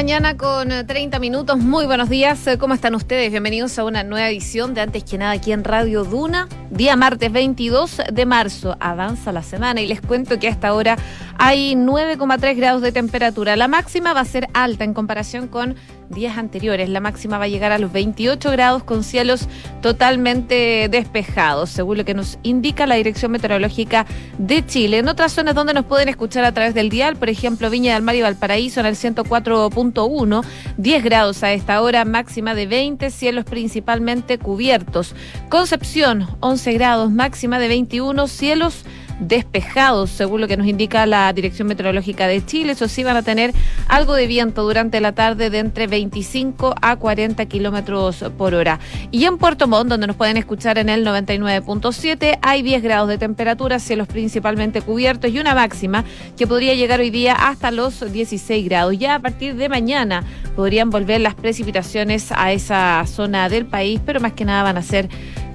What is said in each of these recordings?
mañana con 30 eh, minutos. Muy buenos días. Eh, ¿Cómo están ustedes? Bienvenidos a una nueva edición de Antes que nada aquí en Radio Duna. Día martes 22 de marzo. Avanza la semana y les cuento que hasta ahora hay 9,3 grados de temperatura. La máxima va a ser alta en comparación con días anteriores. La máxima va a llegar a los 28 grados con cielos totalmente despejados, según lo que nos indica la Dirección Meteorológica de Chile. En otras zonas donde nos pueden escuchar a través del dial, por ejemplo, Viña del Mar y Valparaíso en el 104.1, 10 grados a esta hora, máxima de 20, cielos principalmente cubiertos. Concepción, 11 grados, máxima de 21, cielos despejados, según lo que nos indica la Dirección Meteorológica de Chile. Eso sí, van a tener algo de viento durante la tarde de entre 25 a 40 kilómetros por hora. Y en Puerto Montt, donde nos pueden escuchar en el 99.7, hay 10 grados de temperatura, cielos principalmente cubiertos y una máxima que podría llegar hoy día hasta los 16 grados. Ya a partir de mañana podrían volver las precipitaciones a esa zona del país, pero más que nada van a ser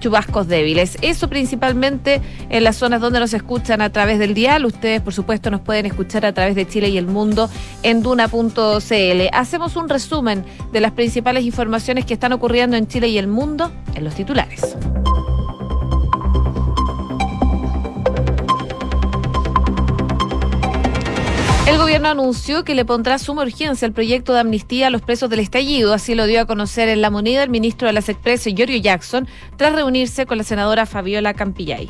chubascos débiles. Eso principalmente en las zonas donde nos escuchan a través del dial. Ustedes, por supuesto, nos pueden escuchar a través de Chile y el mundo en duna.cl. Hacemos un resumen de las principales informaciones que están ocurriendo en Chile y el mundo en los titulares. El gobierno anunció que le pondrá suma urgencia al proyecto de amnistía a los presos del estallido. Así lo dio a conocer en la moneda el ministro de las Expresas, Giorgio Jackson, tras reunirse con la senadora Fabiola Campillay.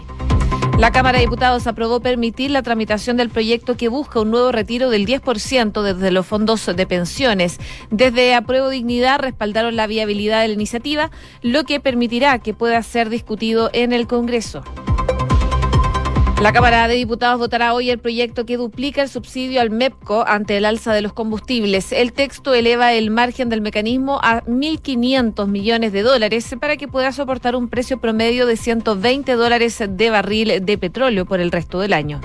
La Cámara de Diputados aprobó permitir la tramitación del proyecto que busca un nuevo retiro del 10% desde los fondos de pensiones. Desde Apruebo Dignidad respaldaron la viabilidad de la iniciativa, lo que permitirá que pueda ser discutido en el Congreso. La Cámara de Diputados votará hoy el proyecto que duplica el subsidio al MEPCO ante el alza de los combustibles. El texto eleva el margen del mecanismo a 1.500 millones de dólares para que pueda soportar un precio promedio de 120 dólares de barril de petróleo por el resto del año.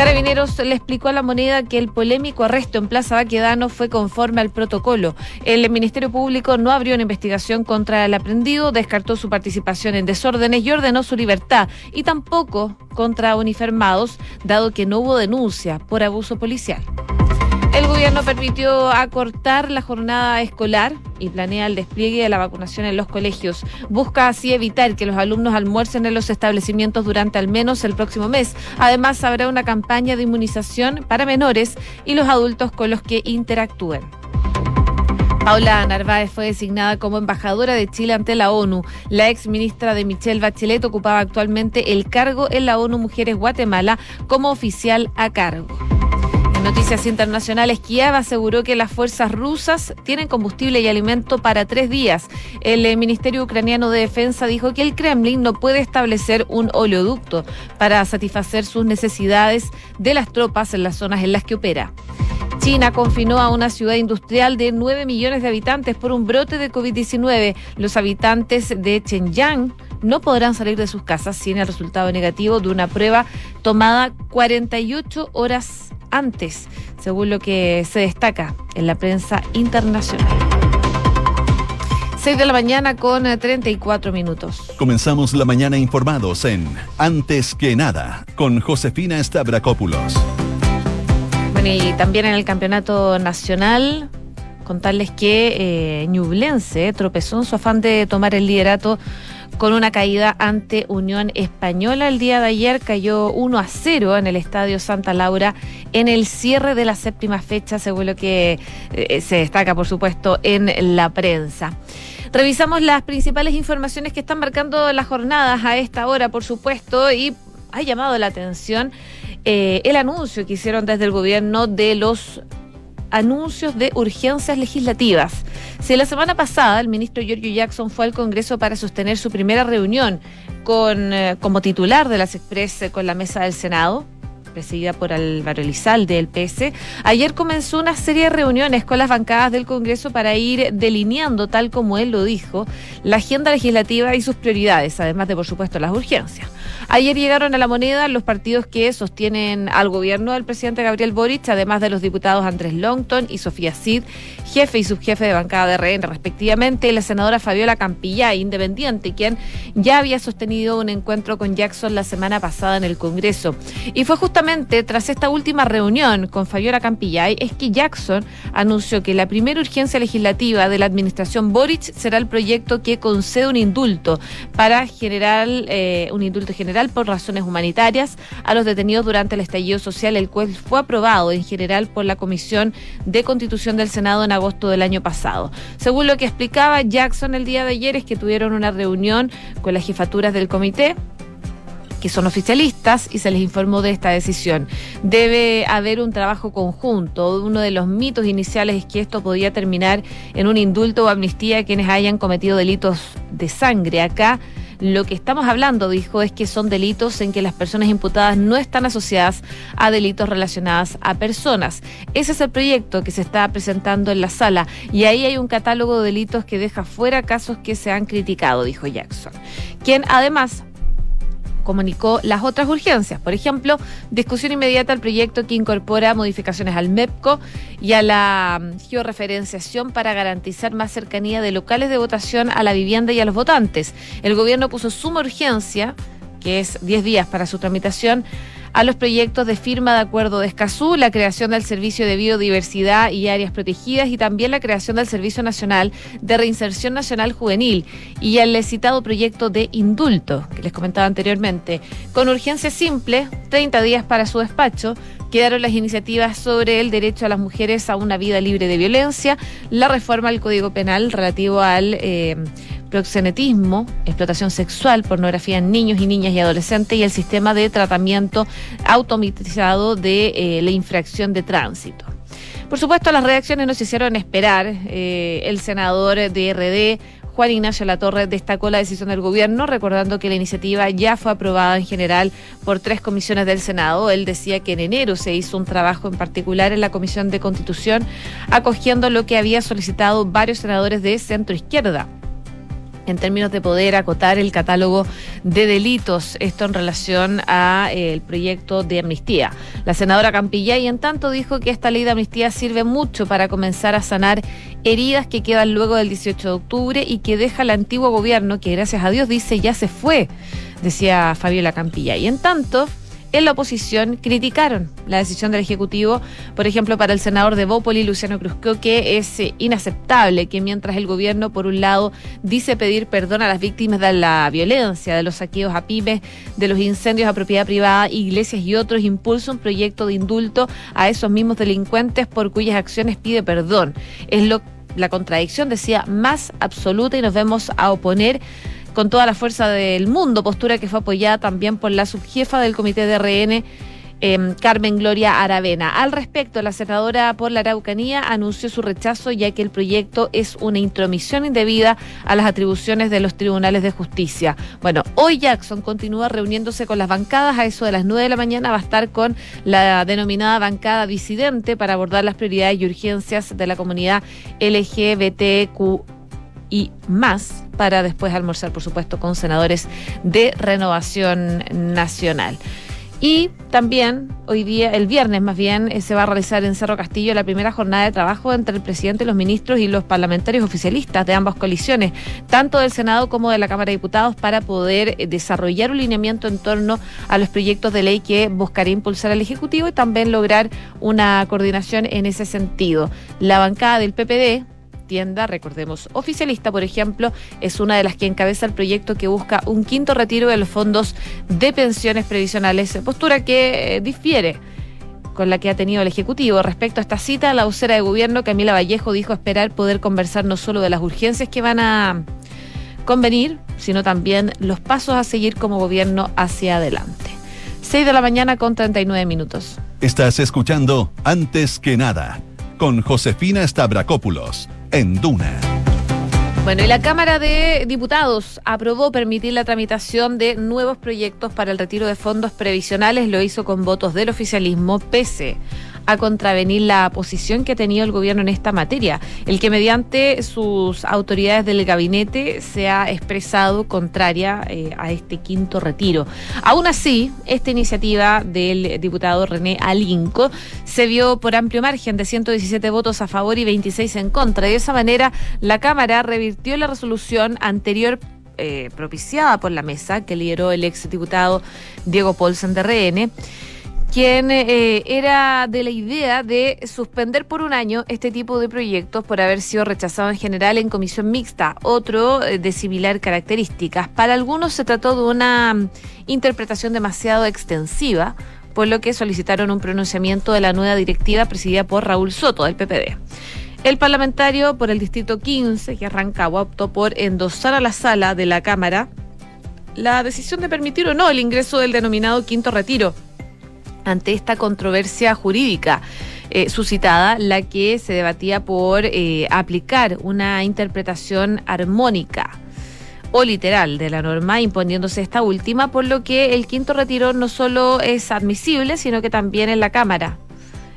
Carabineros le explicó a la moneda que el polémico arresto en Plaza Baquedano fue conforme al protocolo. El Ministerio Público no abrió una investigación contra el aprendido, descartó su participación en desórdenes y ordenó su libertad, y tampoco contra uniformados, dado que no hubo denuncia por abuso policial. El gobierno permitió acortar la jornada escolar y planea el despliegue de la vacunación en los colegios. Busca así evitar que los alumnos almuercen en los establecimientos durante al menos el próximo mes. Además, habrá una campaña de inmunización para menores y los adultos con los que interactúen. Paula Narváez fue designada como embajadora de Chile ante la ONU. La ex ministra de Michelle Bachelet ocupaba actualmente el cargo en la ONU Mujeres Guatemala como oficial a cargo. Noticias internacionales, Kiev aseguró que las fuerzas rusas tienen combustible y alimento para tres días. El eh, Ministerio Ucraniano de Defensa dijo que el Kremlin no puede establecer un oleoducto para satisfacer sus necesidades de las tropas en las zonas en las que opera. China confinó a una ciudad industrial de 9 millones de habitantes por un brote de COVID-19. Los habitantes de Shenyang no podrán salir de sus casas sin el resultado negativo de una prueba tomada 48 horas antes, según lo que se destaca en la prensa internacional. 6 de la mañana con 34 minutos. Comenzamos la mañana informados en Antes que nada con Josefina Stavrakopoulos. Bueno, y también en el campeonato nacional, contarles que eh, Ñublense tropezó en su afán de tomar el liderato con una caída ante Unión Española. El día de ayer cayó 1 a 0 en el Estadio Santa Laura en el cierre de la séptima fecha, según lo que eh, se destaca, por supuesto, en la prensa. Revisamos las principales informaciones que están marcando las jornadas a esta hora, por supuesto, y ha llamado la atención eh, el anuncio que hicieron desde el gobierno de los anuncios de urgencias legislativas. Si la semana pasada el ministro Giorgio Jackson fue al Congreso para sostener su primera reunión con, eh, como titular de las Express con la mesa del Senado, presidida por Álvaro Elizalde del PS, ayer comenzó una serie de reuniones con las bancadas del Congreso para ir delineando, tal como él lo dijo, la agenda legislativa y sus prioridades, además de, por supuesto, las urgencias. Ayer llegaron a la moneda los partidos que sostienen al gobierno del presidente Gabriel Boric, además de los diputados Andrés Longton y Sofía Cid, jefe y subjefe de bancada de RN, respectivamente, y la senadora Fabiola Campilla, independiente, quien ya había sostenido un encuentro con Jackson la semana pasada en el Congreso. Y fue justamente justamente tras esta última reunión con Fabiola Campillay es que Jackson anunció que la primera urgencia legislativa de la administración Boric será el proyecto que concede un indulto para generar eh, un indulto general por razones humanitarias a los detenidos durante el estallido social, el cual fue aprobado en general por la Comisión de Constitución del Senado en agosto del año pasado. Según lo que explicaba Jackson el día de ayer es que tuvieron una reunión con las jefaturas del comité que son oficialistas y se les informó de esta decisión. Debe haber un trabajo conjunto. Uno de los mitos iniciales es que esto podía terminar en un indulto o amnistía a quienes hayan cometido delitos de sangre. Acá lo que estamos hablando, dijo, es que son delitos en que las personas imputadas no están asociadas a delitos relacionados a personas. Ese es el proyecto que se está presentando en la sala y ahí hay un catálogo de delitos que deja fuera casos que se han criticado, dijo Jackson, quien además comunicó las otras urgencias. Por ejemplo, discusión inmediata al proyecto que incorpora modificaciones al MEPCO y a la mm, georreferenciación para garantizar más cercanía de locales de votación a la vivienda y a los votantes. El gobierno puso suma urgencia, que es 10 días para su tramitación, a los proyectos de firma de acuerdo de Escazú, la creación del Servicio de Biodiversidad y Áreas Protegidas y también la creación del Servicio Nacional de Reinserción Nacional Juvenil y el citado proyecto de indulto que les comentaba anteriormente. Con urgencia simple, 30 días para su despacho, quedaron las iniciativas sobre el derecho a las mujeres a una vida libre de violencia, la reforma al Código Penal relativo al eh, proxenetismo, explotación sexual, pornografía en niños y niñas y adolescentes y el sistema de tratamiento automatizado de eh, la infracción de tránsito. Por supuesto, las reacciones nos hicieron esperar. Eh, el senador de RD, Juan Ignacio Latorre destacó la decisión del gobierno, recordando que la iniciativa ya fue aprobada en general por tres comisiones del Senado. Él decía que en enero se hizo un trabajo en particular en la Comisión de Constitución, acogiendo lo que había solicitado varios senadores de centro izquierda en términos de poder acotar el catálogo de delitos, esto en relación al eh, proyecto de amnistía. La senadora Campillay, en tanto, dijo que esta ley de amnistía sirve mucho para comenzar a sanar heridas que quedan luego del 18 de octubre y que deja el antiguo gobierno, que gracias a Dios dice ya se fue, decía Fabiola Campillay. En tanto, en la oposición criticaron la decisión del Ejecutivo, por ejemplo, para el senador de Bópoli, Luciano Cruzco, que es eh, inaceptable que mientras el gobierno, por un lado, dice pedir perdón a las víctimas de la violencia, de los saqueos a pymes, de los incendios a propiedad privada, iglesias y otros, impulsa un proyecto de indulto a esos mismos delincuentes por cuyas acciones pide perdón. Es lo la contradicción, decía, más absoluta y nos vemos a oponer con toda la fuerza del mundo, postura que fue apoyada también por la subjefa del Comité de RN. Em, Carmen Gloria Aravena. Al respecto, la senadora por la Araucanía anunció su rechazo ya que el proyecto es una intromisión indebida a las atribuciones de los tribunales de justicia. Bueno, hoy Jackson continúa reuniéndose con las bancadas a eso de las 9 de la mañana. Va a estar con la denominada bancada disidente para abordar las prioridades y urgencias de la comunidad LGBTQ y más para después almorzar, por supuesto, con senadores de Renovación Nacional. Y también hoy día, el viernes más bien, eh, se va a realizar en Cerro Castillo la primera jornada de trabajo entre el presidente, los ministros y los parlamentarios oficialistas de ambas coaliciones, tanto del Senado como de la Cámara de Diputados, para poder eh, desarrollar un lineamiento en torno a los proyectos de ley que buscaría impulsar el Ejecutivo y también lograr una coordinación en ese sentido. La bancada del PPD tienda, recordemos, oficialista, por ejemplo, es una de las que encabeza el proyecto que busca un quinto retiro de los fondos de pensiones previsionales, postura que eh, difiere con la que ha tenido el Ejecutivo. Respecto a esta cita, la vocera de gobierno, Camila Vallejo, dijo esperar poder conversar no solo de las urgencias que van a convenir, sino también los pasos a seguir como gobierno hacia adelante. 6 de la mañana con 39 minutos. Estás escuchando Antes que nada con Josefina Stavrakopoulos en Duna. Bueno, y la Cámara de Diputados aprobó permitir la tramitación de nuevos proyectos para el retiro de fondos previsionales. Lo hizo con votos del oficialismo, pese a contravenir la posición que ha tenido el gobierno en esta materia, el que mediante sus autoridades del gabinete se ha expresado contraria eh, a este quinto retiro. Aún así, esta iniciativa del diputado René Alinco se vio por amplio margen de 117 votos a favor y 26 en contra. De esa manera, la Cámara revirtió la resolución anterior eh, propiciada por la mesa que lideró el ex diputado Diego Paulsen de RN quien eh, era de la idea de suspender por un año este tipo de proyectos por haber sido rechazado en general en comisión mixta, otro eh, de similar características. Para algunos se trató de una mm, interpretación demasiado extensiva, por lo que solicitaron un pronunciamiento de la nueva directiva presidida por Raúl Soto del PPD. El parlamentario por el distrito 15, que Rancagua, optó por endosar a la sala de la Cámara la decisión de permitir o no el ingreso del denominado quinto retiro ante esta controversia jurídica. Eh, suscitada, la que se debatía por eh, aplicar una interpretación armónica o literal de la norma, imponiéndose esta última, por lo que el quinto retiro no solo es admisible, sino que también en la Cámara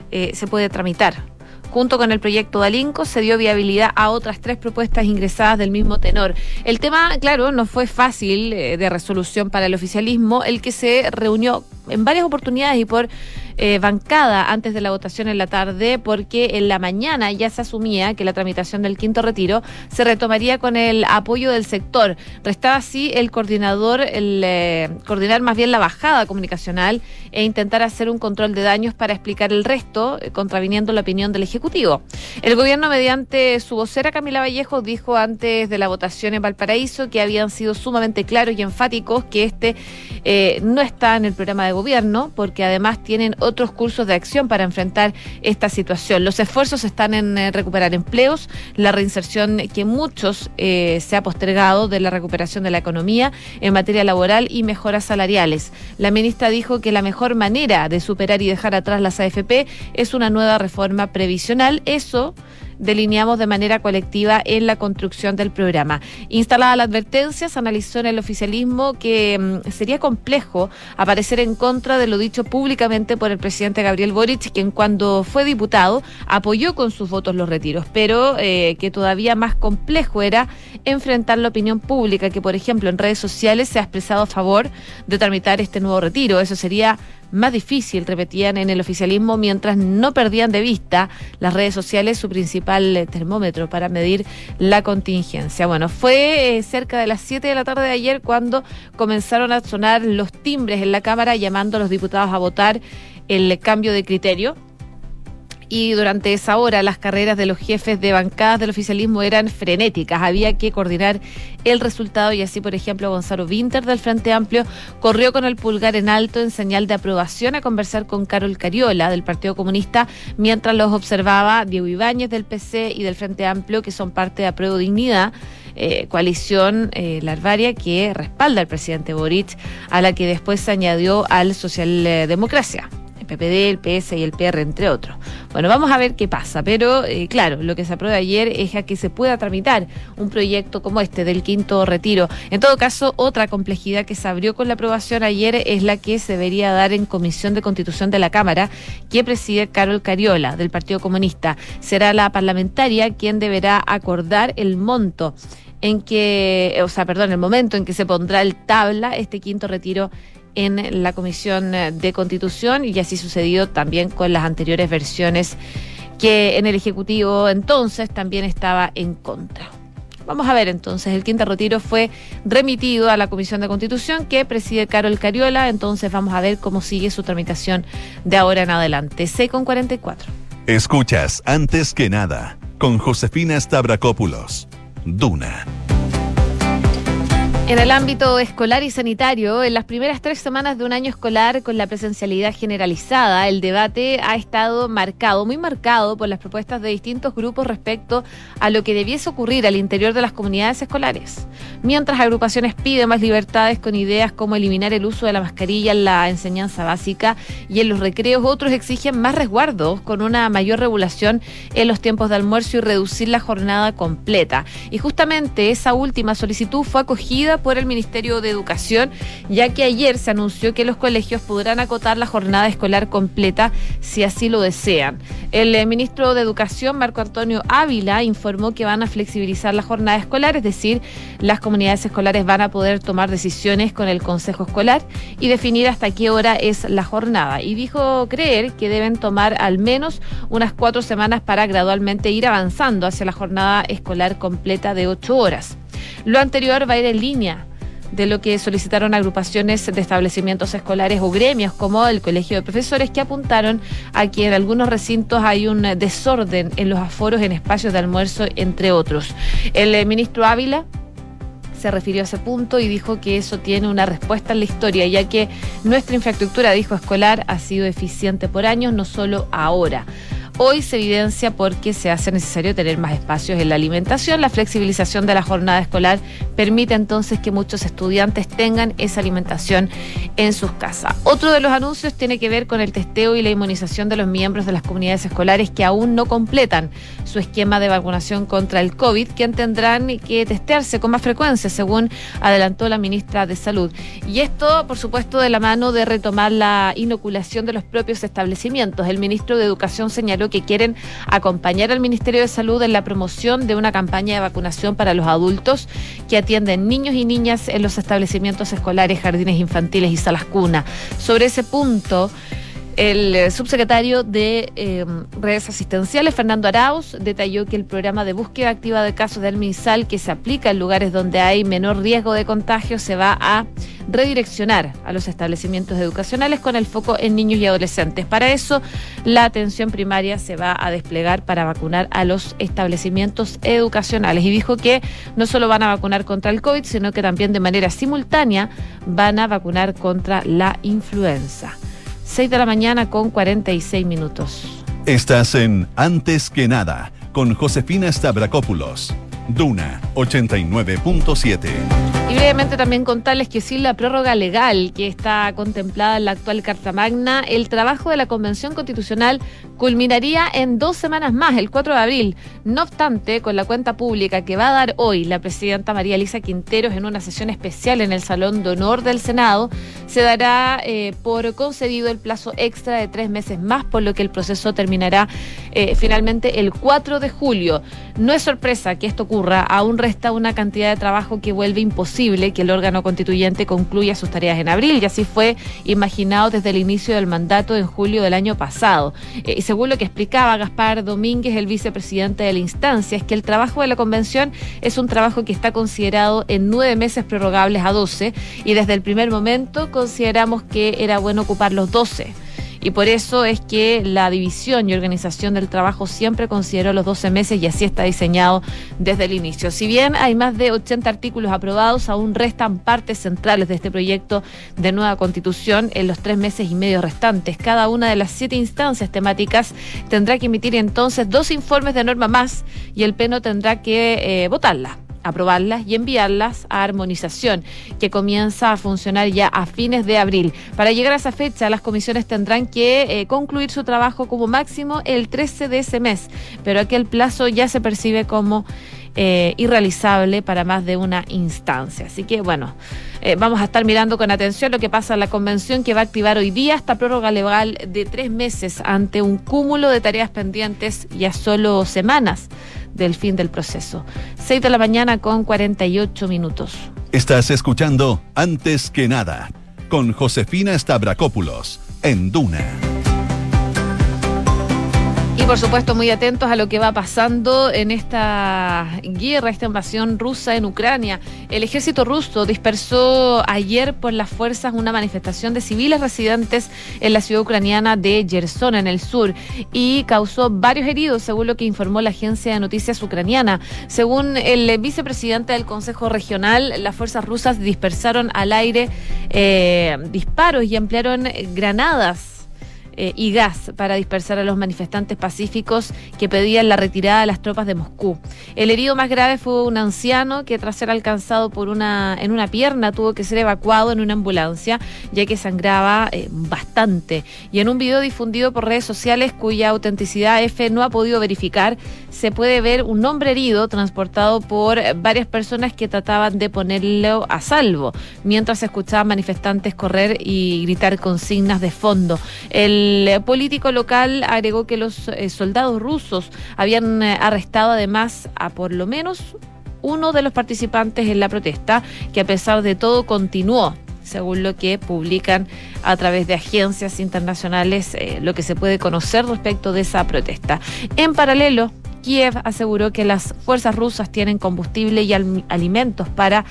eh, se puede tramitar. Junto con el proyecto de Alinco se dio viabilidad a otras tres propuestas ingresadas del mismo tenor. El tema, claro, no fue fácil de resolución para el oficialismo, el que se reunió en varias oportunidades y por eh, bancada antes de la votación en la tarde porque en la mañana ya se asumía que la tramitación del quinto retiro se retomaría con el apoyo del sector. Restaba así el coordinador, el eh, coordinar más bien la bajada comunicacional e intentar hacer un control de daños para explicar el resto, eh, contraviniendo la opinión del Ejecutivo. El gobierno, mediante su vocera Camila Vallejo, dijo antes de la votación en Valparaíso que habían sido sumamente claros y enfáticos que este no está en el programa de gobierno, porque además tienen otros cursos de acción para enfrentar esta situación. Los esfuerzos están en eh, recuperar empleos, la reinserción que muchos eh, se ha postergado de la recuperación de la economía en materia laboral y mejoras salariales. La ministra dijo que la mejor manera de superar y dejar atrás las AFP es una nueva reforma previsional. Eso delineamos de manera colectiva en la construcción del programa. Instalada la advertencia, se analizó en el oficialismo que mm, sería complejo aparecer en contra de lo dicho públicamente por el presidente Gabriel Boric, quien cuando fue diputado apoyó con sus votos los retiros, pero eh, que todavía más complejo era enfrentar la opinión pública, que por ejemplo en redes sociales se ha expresado a favor de tramitar este nuevo retiro. Eso sería más difícil, repetían en el oficialismo, mientras no perdían de vista las redes sociales su principal eh, termómetro para medir la contingencia. Bueno, fue eh, cerca de las 7 de la tarde de ayer cuando comenzaron a sonar los timbres en la Cámara llamando a los diputados a votar el cambio de criterio y durante esa hora las carreras de los jefes de bancadas del oficialismo eran frenéticas. Había que coordinar el resultado y así, por ejemplo, Gonzalo Winter del Frente Amplio corrió con el pulgar en alto en señal de aprobación a conversar con Carol Cariola del Partido Comunista, mientras los observaba Diego Ibáñez del PC y del Frente Amplio, que son parte de Apruebo Dignidad. Eh, coalición eh, larvaria que respalda al presidente Boric, a la que después se añadió al Socialdemocracia el PPD, el PS y el PR, entre otros. Bueno, vamos a ver qué pasa, pero eh, claro, lo que se aprueba ayer es a que se pueda tramitar un proyecto como este del quinto retiro. En todo caso, otra complejidad que se abrió con la aprobación ayer es la que se debería dar en Comisión de Constitución de la Cámara, que preside Carol Cariola, del Partido Comunista. Será la parlamentaria quien deberá acordar el monto en que, o sea, perdón, el momento en que se pondrá el tabla este quinto retiro en la Comisión de Constitución y así sucedió también con las anteriores versiones que en el Ejecutivo entonces también estaba en contra. Vamos a ver entonces, el quinto retiro fue remitido a la Comisión de Constitución que preside Carol Cariola, entonces vamos a ver cómo sigue su tramitación de ahora en adelante. C con 44. Escuchas antes que nada con Josefina Stavrakopoulos. Duna. En el ámbito escolar y sanitario, en las primeras tres semanas de un año escolar con la presencialidad generalizada, el debate ha estado marcado, muy marcado por las propuestas de distintos grupos respecto a lo que debiese ocurrir al interior de las comunidades escolares. Mientras agrupaciones piden más libertades con ideas como eliminar el uso de la mascarilla en la enseñanza básica y en los recreos, otros exigen más resguardos con una mayor regulación en los tiempos de almuerzo y reducir la jornada completa. Y justamente esa última solicitud fue acogida por el Ministerio de Educación, ya que ayer se anunció que los colegios podrán acotar la jornada escolar completa si así lo desean. El eh, ministro de Educación, Marco Antonio Ávila, informó que van a flexibilizar la jornada escolar, es decir, las comunidades escolares van a poder tomar decisiones con el Consejo Escolar y definir hasta qué hora es la jornada. Y dijo creer que deben tomar al menos unas cuatro semanas para gradualmente ir avanzando hacia la jornada escolar completa de ocho horas. Lo anterior va a ir en línea de lo que solicitaron agrupaciones de establecimientos escolares o gremios como el Colegio de Profesores que apuntaron a que en algunos recintos hay un desorden en los aforos en espacios de almuerzo, entre otros. El eh, ministro Ávila se refirió a ese punto y dijo que eso tiene una respuesta en la historia, ya que nuestra infraestructura, dijo, escolar ha sido eficiente por años, no solo ahora. Hoy se evidencia porque se hace necesario tener más espacios en la alimentación. La flexibilización de la jornada escolar permite entonces que muchos estudiantes tengan esa alimentación en sus casas. Otro de los anuncios tiene que ver con el testeo y la inmunización de los miembros de las comunidades escolares que aún no completan su esquema de vacunación contra el COVID, que tendrán que testearse con más frecuencia, según adelantó la ministra de Salud. Y esto, por supuesto, de la mano de retomar la inoculación de los propios establecimientos. El ministro de Educación señaló que quieren acompañar al Ministerio de Salud en la promoción de una campaña de vacunación para los adultos que atienden niños y niñas en los establecimientos escolares, jardines infantiles y salas cuna. Sobre ese punto, el eh, subsecretario de eh, redes asistenciales, Fernando Arauz, detalló que el programa de búsqueda activa de casos del MinSal que se aplica en lugares donde hay menor riesgo de contagio se va a redireccionar a los establecimientos educacionales con el foco en niños y adolescentes. Para eso, la atención primaria se va a desplegar para vacunar a los establecimientos educacionales. Y dijo que no solo van a vacunar contra el COVID, sino que también de manera simultánea van a vacunar contra la influenza. 6 de la mañana con 46 minutos. Estás en Antes que nada con Josefina Stavrakopoulos. Duna 89.7. Y brevemente también contarles que sin la prórroga legal que está contemplada en la actual Carta Magna, el trabajo de la Convención Constitucional culminaría en dos semanas más, el 4 de abril. No obstante, con la cuenta pública que va a dar hoy la presidenta María Elisa Quinteros en una sesión especial en el Salón de Honor del Senado, se dará eh, por concedido el plazo extra de tres meses más, por lo que el proceso terminará eh, finalmente el 4 de julio. No es sorpresa que esto ocurra, aún resta una cantidad de trabajo que vuelve imposible que el órgano constituyente concluya sus tareas en abril, y así fue imaginado desde el inicio del mandato en julio del año pasado. Eh, según lo que explicaba Gaspar Domínguez, el vicepresidente de la instancia, es que el trabajo de la convención es un trabajo que está considerado en nueve meses prorrogables a doce y desde el primer momento consideramos que era bueno ocupar los doce y por eso es que la división y organización del trabajo siempre consideró los 12 meses y así está diseñado desde el inicio. Si bien hay más de 80 artículos aprobados, aún restan partes centrales de este proyecto de nueva constitución en los tres meses y medio restantes. Cada una de las siete instancias temáticas tendrá que emitir entonces dos informes de norma más y el Pleno tendrá que eh, votarla aprobarlas y enviarlas a armonización, que comienza a funcionar ya a fines de abril. Para llegar a esa fecha, las comisiones tendrán que eh, concluir su trabajo como máximo el 13 de ese mes, pero aquel plazo ya se percibe como eh, irrealizable para más de una instancia. Así que, bueno. Eh, vamos a estar mirando con atención lo que pasa en la convención que va a activar hoy día esta prórroga legal de tres meses ante un cúmulo de tareas pendientes y a solo semanas del fin del proceso. Seis de la mañana con 48 minutos. Estás escuchando Antes que nada con Josefina Stavrakopoulos en Duna. Y por supuesto muy atentos a lo que va pasando en esta guerra, esta invasión rusa en Ucrania. El ejército ruso dispersó ayer por las fuerzas una manifestación de civiles residentes en la ciudad ucraniana de Gerson, en el sur, y causó varios heridos, según lo que informó la agencia de noticias ucraniana. Según el vicepresidente del Consejo Regional, las fuerzas rusas dispersaron al aire eh, disparos y emplearon granadas eh, y gas para dispersar a los manifestantes pacíficos que pedían la retirada de las tropas de Moscú. El herido más grave fue un anciano que tras ser alcanzado por una, en una pierna tuvo que ser evacuado en una ambulancia ya que sangraba eh, bastante. Y en un video difundido por redes sociales cuya autenticidad F no ha podido verificar, se puede ver un hombre herido transportado por varias personas que trataban de ponerlo a salvo mientras escuchaban manifestantes correr y gritar consignas de fondo. El el político local agregó que los eh, soldados rusos habían eh, arrestado además a por lo menos uno de los participantes en la protesta, que a pesar de todo continuó según lo que publican a través de agencias internacionales, eh, lo que se puede conocer respecto de esa protesta. En paralelo, Kiev aseguró que las fuerzas rusas tienen combustible y alimentos para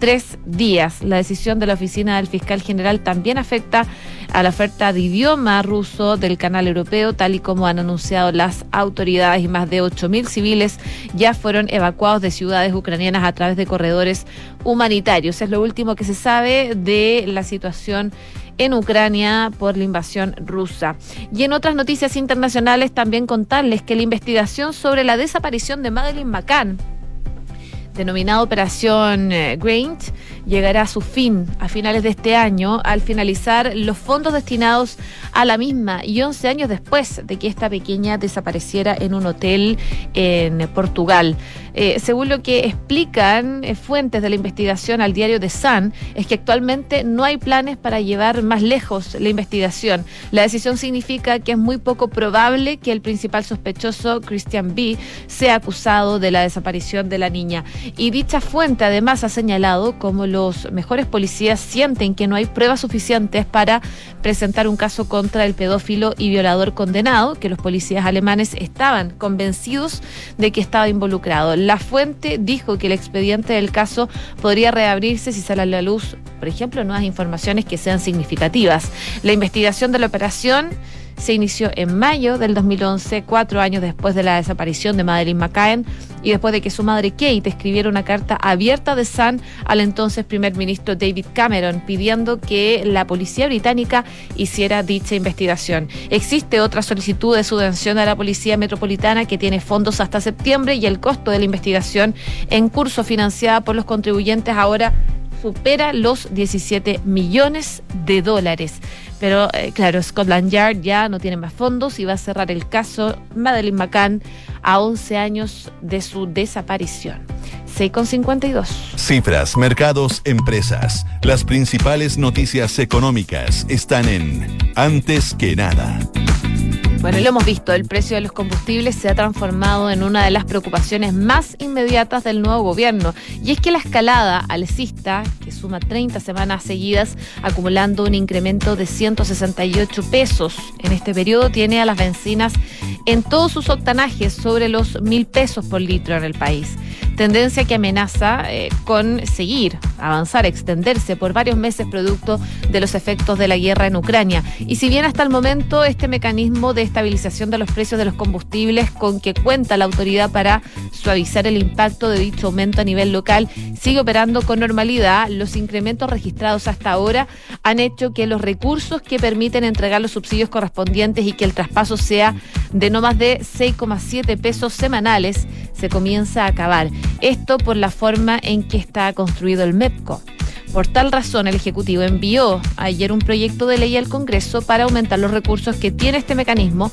tres días. La decisión de la oficina del fiscal general también afecta a la oferta de idioma ruso del canal europeo, tal y como han anunciado las autoridades y más de 8.000 civiles ya fueron evacuados de ciudades ucranianas a través de corredores humanitarios. Es lo último que se sabe de la situación en Ucrania por la invasión rusa. Y en otras noticias internacionales también contarles que la investigación sobre la desaparición de Madeleine McCann denominada Operación eh, Graint, llegará a su fin a finales de este año al finalizar los fondos destinados a la misma y 11 años después de que esta pequeña desapareciera en un hotel en Portugal. Eh, según lo que explican eh, fuentes de la investigación al diario The Sun, es que actualmente no hay planes para llevar más lejos la investigación. La decisión significa que es muy poco probable que el principal sospechoso, Christian B., sea acusado de la desaparición de la niña. Y dicha fuente además ha señalado como los mejores policías sienten que no hay pruebas suficientes para presentar un caso contra el pedófilo y violador condenado, que los policías alemanes estaban convencidos de que estaba involucrado. La fuente dijo que el expediente del caso podría reabrirse si sale a la luz, por ejemplo, nuevas informaciones que sean significativas. La investigación de la operación se inició en mayo del 2011, cuatro años después de la desaparición de Madeleine McCain y después de que su madre Kate escribiera una carta abierta de Sun al entonces primer ministro David Cameron pidiendo que la policía británica hiciera dicha investigación. Existe otra solicitud de subvención a la policía metropolitana que tiene fondos hasta septiembre y el costo de la investigación en curso financiada por los contribuyentes ahora supera los 17 millones de dólares. Pero eh, claro, Scotland Yard ya no tiene más fondos y va a cerrar el caso Madeleine McCann a 11 años de su desaparición. 6,52. Cifras, mercados, empresas. Las principales noticias económicas están en Antes que nada. Bueno, lo hemos visto, el precio de los combustibles se ha transformado en una de las preocupaciones más inmediatas del nuevo gobierno. Y es que la escalada alcista, que suma 30 semanas seguidas, acumulando un incremento de 168 pesos en este periodo, tiene a las bencinas en todos sus octanajes sobre los mil pesos por litro en el país tendencia que amenaza eh, con seguir, avanzar, extenderse por varios meses producto de los efectos de la guerra en Ucrania. Y si bien hasta el momento este mecanismo de estabilización de los precios de los combustibles con que cuenta la autoridad para suavizar el impacto de dicho aumento a nivel local sigue operando con normalidad, los incrementos registrados hasta ahora han hecho que los recursos que permiten entregar los subsidios correspondientes y que el traspaso sea de no más de 6,7 pesos semanales se comienza a acabar. Esto por la forma en que está construido el MEPCO. Por tal razón, el Ejecutivo envió ayer un proyecto de ley al Congreso para aumentar los recursos que tiene este mecanismo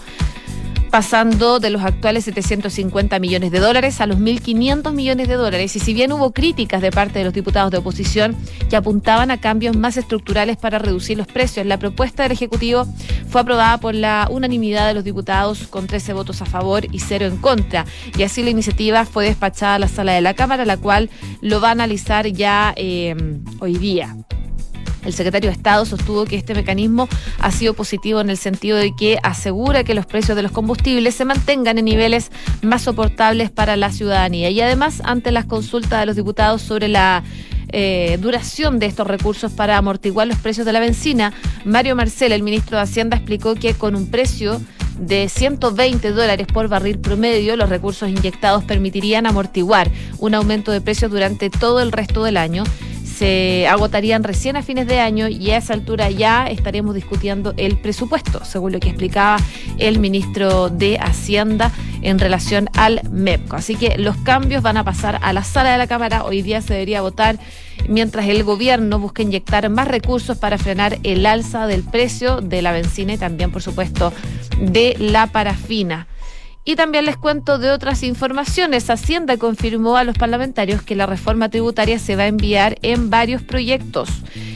pasando de los actuales 750 millones de dólares a los 1.500 millones de dólares. Y si bien hubo críticas de parte de los diputados de oposición que apuntaban a cambios más estructurales para reducir los precios, la propuesta del Ejecutivo fue aprobada por la unanimidad de los diputados con 13 votos a favor y cero en contra. Y así la iniciativa fue despachada a la sala de la Cámara, la cual lo va a analizar ya eh, hoy día. El secretario de Estado sostuvo que este mecanismo ha sido positivo en el sentido de que asegura que los precios de los combustibles se mantengan en niveles más soportables para la ciudadanía. Y además, ante las consultas de los diputados sobre la eh, duración de estos recursos para amortiguar los precios de la benzina, Mario Marcel, el ministro de Hacienda, explicó que con un precio de 120 dólares por barril promedio, los recursos inyectados permitirían amortiguar un aumento de precios durante todo el resto del año se agotarían recién a fines de año y a esa altura ya estaremos discutiendo el presupuesto, según lo que explicaba el ministro de Hacienda en relación al MEPCO. Así que los cambios van a pasar a la sala de la Cámara. Hoy día se debería votar mientras el gobierno busca inyectar más recursos para frenar el alza del precio de la benzina y también, por supuesto, de la parafina. Y también les cuento de otras informaciones. Hacienda confirmó a los parlamentarios que la reforma tributaria se va a enviar en varios proyectos.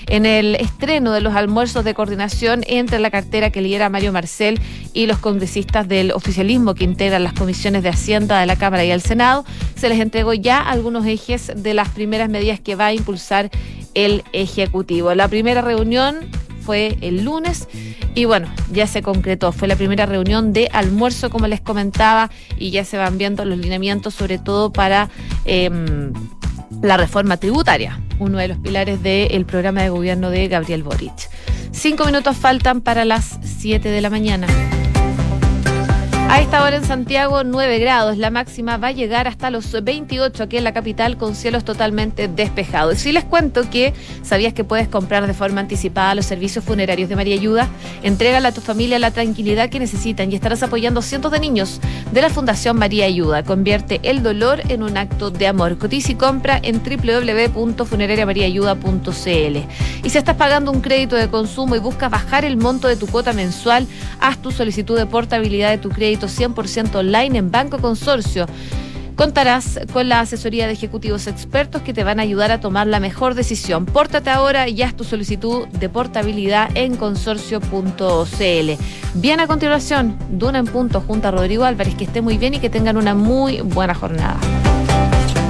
En el estreno de los almuerzos de coordinación entre la cartera que lidera Mario Marcel y los congresistas del oficialismo que integran las comisiones de Hacienda de la Cámara y el Senado, se les entregó ya algunos ejes de las primeras medidas que va a impulsar el Ejecutivo. La primera reunión fue el lunes y bueno, ya se concretó. Fue la primera reunión de almuerzo, como les comentaba, y ya se van viendo los lineamientos, sobre todo para... Em, la reforma tributaria, uno de los pilares del programa de gobierno de Gabriel Boric. Cinco minutos faltan para las siete de la mañana. A esta hora en Santiago, 9 grados. La máxima va a llegar hasta los 28 aquí en la capital con cielos totalmente despejados. Y si les cuento que sabías que puedes comprar de forma anticipada los servicios funerarios de María Ayuda, entrégale a tu familia la tranquilidad que necesitan y estarás apoyando a cientos de niños de la Fundación María Ayuda. Convierte el dolor en un acto de amor. Cotiza y compra en www.funerariamariaayuda.cl. Y si estás pagando un crédito de consumo y buscas bajar el monto de tu cuota mensual, haz tu solicitud de portabilidad de tu crédito 100% online en Banco Consorcio. Contarás con la asesoría de ejecutivos expertos que te van a ayudar a tomar la mejor decisión. Pórtate ahora y haz tu solicitud de portabilidad en consorcio.cl. Bien a continuación, Duna en punto junto a Rodrigo Álvarez. Que esté muy bien y que tengan una muy buena jornada.